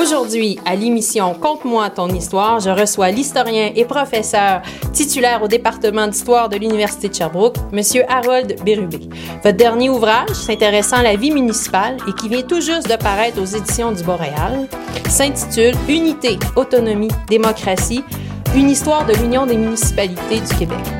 Aujourd'hui, à l'émission Conte-moi ton histoire, je reçois l'historien et professeur titulaire au département d'histoire de l'Université de Sherbrooke, M. Harold Bérubé. Votre dernier ouvrage, s'intéressant à la vie municipale et qui vient tout juste de paraître aux éditions du Boréal, s'intitule Unité, autonomie, démocratie, une histoire de l'Union des municipalités du Québec.